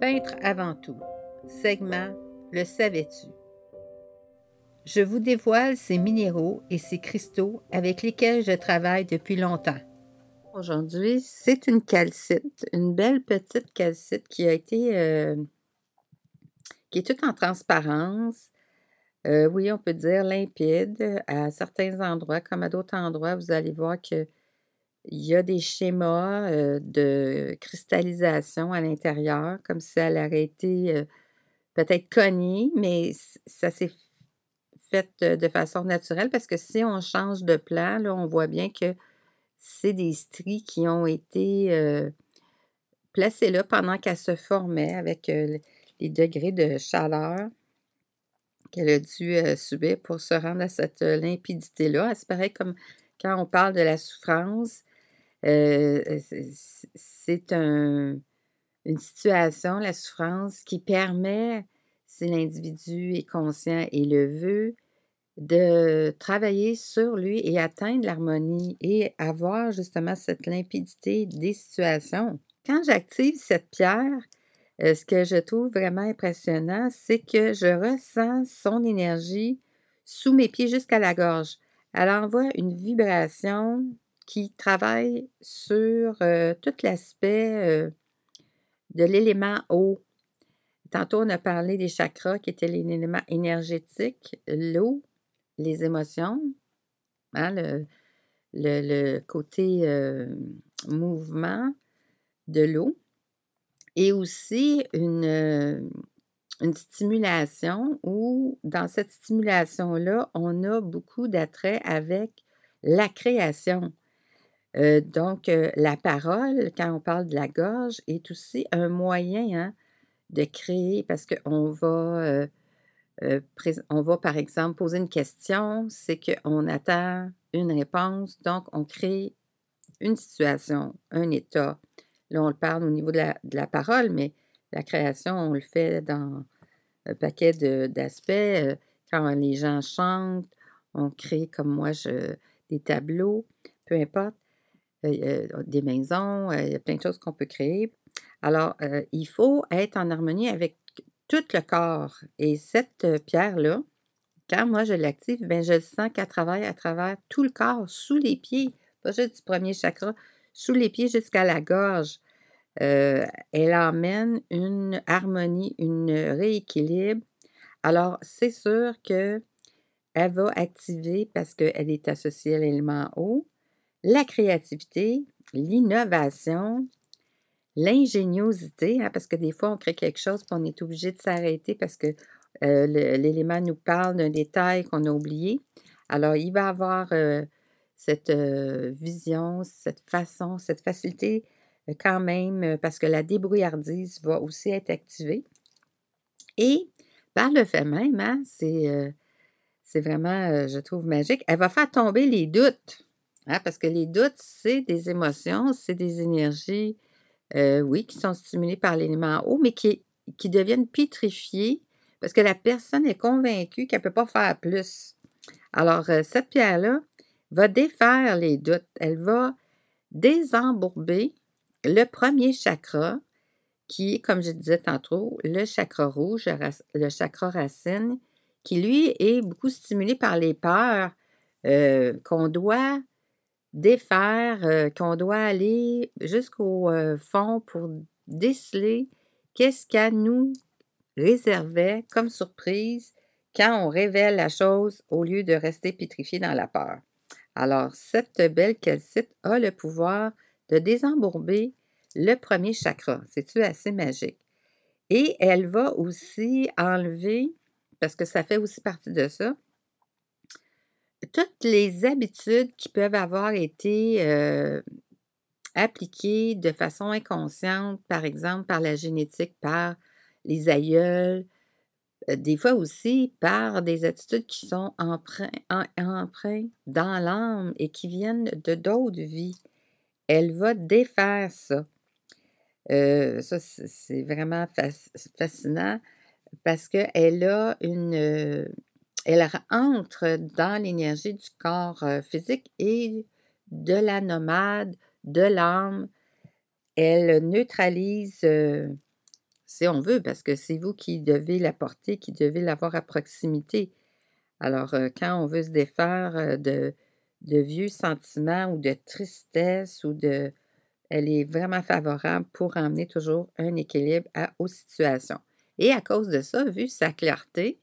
Peintre avant tout. Segment Le savais-tu? Je vous dévoile ces minéraux et ces cristaux avec lesquels je travaille depuis longtemps. Aujourd'hui, c'est une calcite, une belle petite calcite qui a été euh, qui est toute en transparence. Euh, oui, on peut dire limpide. À certains endroits, comme à d'autres endroits, vous allez voir que il y a des schémas de cristallisation à l'intérieur, comme si elle aurait été peut-être cognée, mais ça s'est fait de façon naturelle parce que si on change de plan, là, on voit bien que c'est des stries qui ont été euh, placées là pendant qu'elle se formait avec les degrés de chaleur qu'elle a dû subir pour se rendre à cette limpidité-là. C'est pareil comme quand on parle de la souffrance, euh, c'est un, une situation, la souffrance, qui permet, si l'individu est conscient et le veut, de travailler sur lui et atteindre l'harmonie et avoir justement cette limpidité des situations. Quand j'active cette pierre, euh, ce que je trouve vraiment impressionnant, c'est que je ressens son énergie sous mes pieds jusqu'à la gorge. Elle envoie une vibration qui travaille sur euh, tout l'aspect de l'élément eau. Tantôt, on a parlé des chakras qui étaient l'élément énergétique, l'eau, les émotions, hein, le, côté mouvement de l'eau, et aussi une, une stimulation où, dans cette stimulation-là, on a beaucoup d'attrait avec la création. Euh, donc, euh, la parole, quand on parle de la gorge, est aussi un moyen hein, de créer, parce qu'on va, euh, on va, par exemple, poser une question, c'est qu'on attend une réponse, donc on crée une situation, un état. Là, on le parle au niveau de la, de la parole, mais la création, on le fait dans un paquet d'aspects. Quand les gens chantent, on crée, comme moi, je, des tableaux, peu importe. Euh, des maisons, euh, il y a plein de choses qu'on peut créer. Alors, euh, il faut être en harmonie avec tout le corps. Et cette pierre-là, quand moi je l'active, ben, je sens qu'elle travaille à travers tout le corps, sous les pieds, pas juste du premier chakra, sous les pieds jusqu'à la gorge. elle emmène une harmonie, une rééquilibre. Alors, c'est sûr que elle va activer parce qu'elle est associée à l'élément eau la créativité, l'innovation, l'ingéniosité, hein, parce que des fois, on crée quelque chose et on est obligé de s'arrêter parce que euh, l'élément nous parle d'un détail qu'on a oublié. Alors, il va avoir euh, cette euh, vision, cette façon, cette facilité quand même, parce que la débrouillardise va aussi être activée. Et par le fait même, hein, c'est vraiment, je trouve, magique, elle va faire tomber les doutes. Hein, parce que les doutes, c'est des émotions, c'est des énergies, euh, oui, qui sont stimulées par l'élément eau, mais qui, qui deviennent pétrifiées parce que la personne est convaincue qu'elle ne peut pas faire plus. Alors, euh, cette pierre-là va défaire les doutes. Elle va désembourber le premier chakra, qui est, comme je disais tantôt, le chakra rouge, le chakra racine, qui lui est beaucoup stimulé par les peurs euh, qu'on doit défaire, qu'on doit aller jusqu'au fond pour déceler qu'est-ce qu'elle nous réservait comme surprise quand on révèle la chose au lieu de rester pétrifié dans la peur. Alors, cette belle calcite a le pouvoir de désembourber le premier chakra. C'est-tu assez magique? Et elle va aussi enlever, parce que ça fait aussi partie de ça, toutes les habitudes qui peuvent avoir été appliquées de façon inconsciente, par exemple par la génétique, par les aïeuls, des fois aussi par des attitudes qui sont empreintes dans l'âme et qui viennent de d'autres vies. Elle va défaire ça. ça, c'est vraiment fascinant parce qu'elle a une, elle entre dans l'énergie du corps physique et de la nomade, de l'âme. Elle neutralise si on veut, parce que c'est vous qui devez la porter, qui devez l'avoir à proximité. Alors, quand on veut se défaire de, vieux sentiments ou de tristesse ou de... Elle est vraiment favorable pour emmener toujours un équilibre aux situations. Et à cause de ça, vu sa clarté,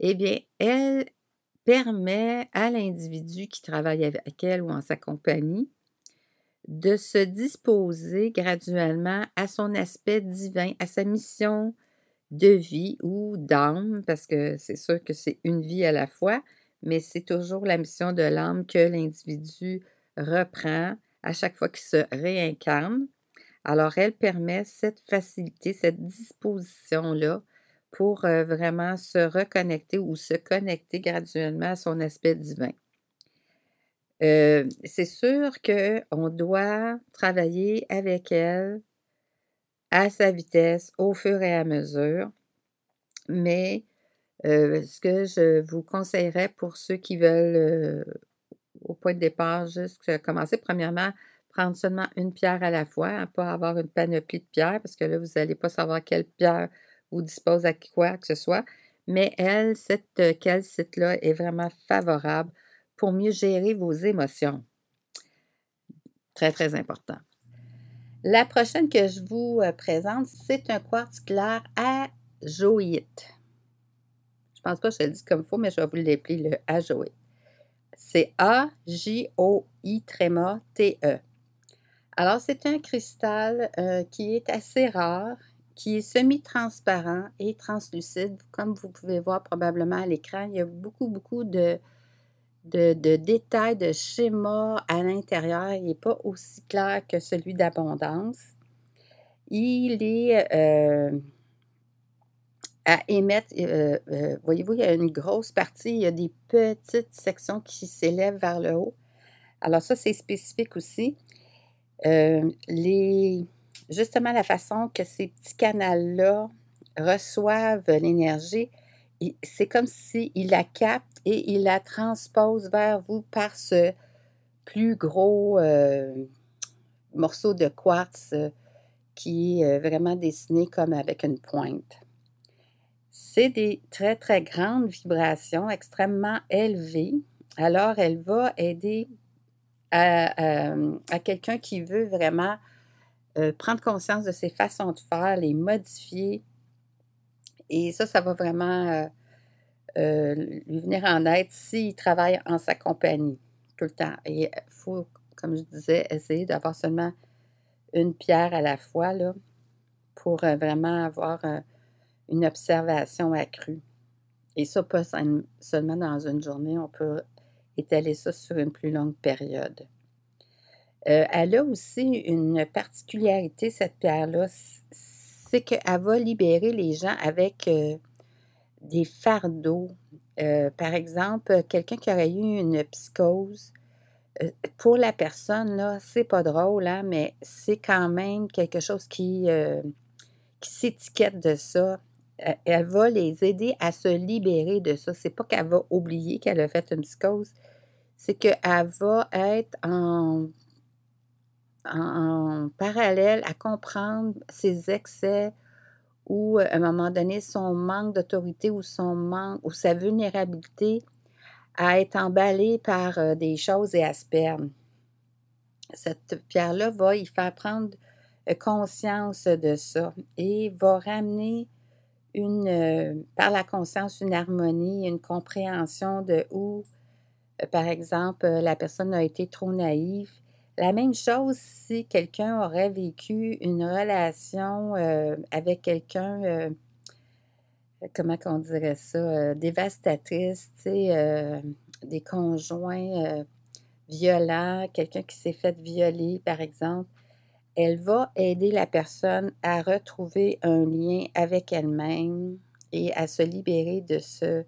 eh bien, elle permet à l'individu qui travaille avec elle ou en sa compagnie de se disposer graduellement à son aspect divin, à sa mission de vie ou d'âme, parce que c'est sûr que c'est une vie à la fois, mais c'est toujours la mission de l'âme que l'individu reprend à chaque fois qu'il se réincarne. Alors, elle permet cette facilité, cette disposition-là pour vraiment se reconnecter ou se connecter graduellement à son aspect divin. C'est sûr qu'on doit travailler avec elle à sa vitesse au fur et à mesure, mais ce que je vous conseillerais pour ceux qui veulent, au point de départ, juste commencer, premièrement, prendre seulement une pierre à la fois, hein, pas avoir une panoplie de pierres, parce que là, vous n'allez pas savoir quelle pierre ou dispose à quoi que ce soit. Mais elle, cette euh, calcite-là est vraiment favorable pour mieux gérer vos émotions. Très, très important. La prochaine que je vous euh, présente, c'est un quartz clair ajoïte. Je pense pas que je le dis comme il faut, mais je vais vous l'appeler le ajoïte. C'est A-J-O-I-T-E. Alors, c'est un cristal euh, qui est assez rare, qui est semi-transparent et translucide. Comme vous pouvez voir probablement à l'écran, il y a beaucoup, beaucoup de, de, détails, de schémas à l'intérieur. Il n'est pas aussi clair que celui d'abondance. Il est euh, à émettre, euh, euh, voyez-vous, il y a une grosse partie, il y a des petites sections qui s'élèvent vers le haut. Alors ça, c'est spécifique aussi. les, justement la façon que ces petits canaux-là reçoivent l'énergie, c'est comme s'ils la captent et ils la transposent vers vous par ce plus gros euh, morceau de quartz euh, qui est euh, vraiment dessiné comme avec une pointe. C'est des très, très grandes vibrations, extrêmement élevées. Alors, elle va aider à quelqu'un qui veut vraiment euh, prendre conscience de ses façons de faire, les modifier. Et ça, ça va vraiment euh, euh, lui venir en aide s'il travaille en sa compagnie tout le temps. Et il faut, comme je disais, essayer d'avoir seulement une pierre à la fois pour vraiment avoir une observation accrue. Et ça, pas seulement dans une journée, on peut étaler ça sur une plus longue période. Euh, elle a aussi une particularité, cette pierre-là, c'est qu'elle va libérer les gens avec euh, des fardeaux. Euh, par exemple, quelqu'un qui aurait eu une psychose, pour la personne, là, c'est pas drôle, hein, mais c'est quand même quelque chose qui, qui s'étiquette de ça. Elle va les aider à se libérer de ça. C'est pas qu'elle va oublier qu'elle a fait une psychose, c'est qu'elle va être en en, parallèle à comprendre ses excès ou euh, à un moment donné son manque d'autorité ou son manque ou sa vulnérabilité à être emballé par euh, des choses et aspermes. Cette pierre-là va y faire prendre euh, conscience de ça et va ramener une, par la conscience une harmonie, une compréhension de où, par exemple, la personne a été trop naïve la même chose si quelqu'un aurait vécu une relation euh, avec quelqu'un, euh, comment on dirait ça, euh, dévastatrice, des conjoints violents, quelqu'un qui s'est fait violer, par exemple. Elle va aider la personne à retrouver un lien avec elle-même et à se libérer de ce,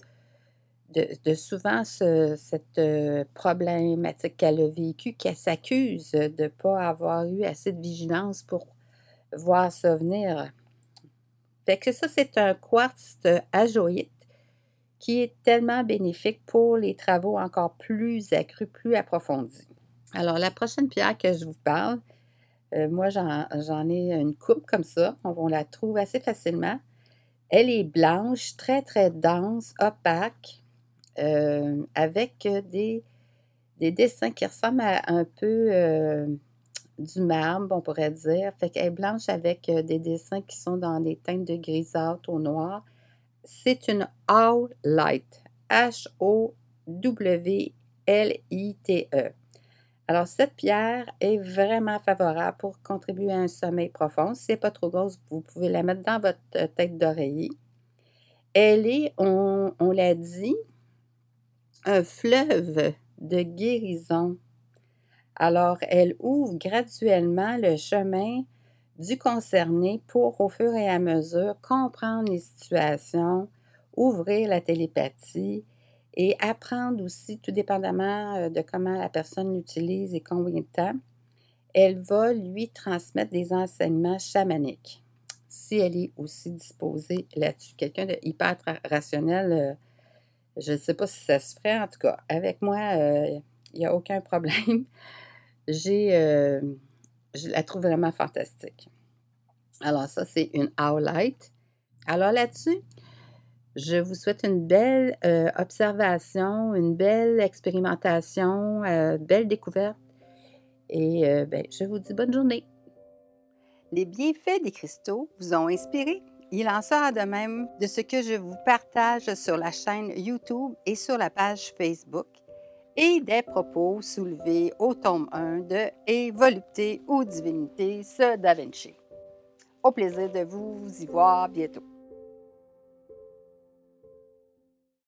de, souvent cette euh, problématique qu'elle a vécue, qu'elle s'accuse de ne pas avoir eu assez de vigilance pour voir ça venir. Fait que ça, c'est un quartz ajoïte qui est tellement bénéfique pour les travaux encore plus accrus, plus approfondis. Alors, la prochaine pierre que je vous parle, Euh, moi, j'en ai une coupe comme ça. On, la trouve assez facilement. Elle est blanche, très, très dense, opaque, euh, avec des, des, dessins qui ressemblent à un peu euh, du marbre, on pourrait dire. Fait qu'elle est blanche avec des dessins qui sont dans des teintes de grisâtre au noir. C'est une All Light. H-O-W-L-I-T-E. Alors, cette pierre est vraiment favorable pour contribuer à un sommeil profond. Si ce n'est pas trop grosse, vous pouvez la mettre dans votre euh, tête d'oreiller. Elle est, on, l'a dit, un fleuve de guérison. Alors, elle ouvre graduellement le chemin du concerné pour, au fur et à mesure, comprendre les situations, ouvrir la télépathie et apprendre aussi, tout dépendamment euh, de comment la personne l'utilise et combien de temps, elle va lui transmettre des enseignements chamaniques si elle est aussi disposée là-dessus. Quelqu'un de hyper rationnel, euh, je ne sais pas si ça se ferait, en tout cas, avec moi, euh, il n'y a aucun problème. J'ai, je la trouve vraiment fantastique. Alors ça, c'est une Light. Alors là-dessus, je vous souhaite une belle euh, observation, une belle expérimentation, euh, belle découverte. Et euh, ben, je vous dis bonne journée. Les bienfaits des cristaux vous ont inspiré? Il en sera de même de ce que je vous partage sur la chaîne YouTube et sur la page Facebook et des propos soulevés au tome 1 de Et volupté ou divinité, ce Da Vinci. Au plaisir de vous y voir bientôt.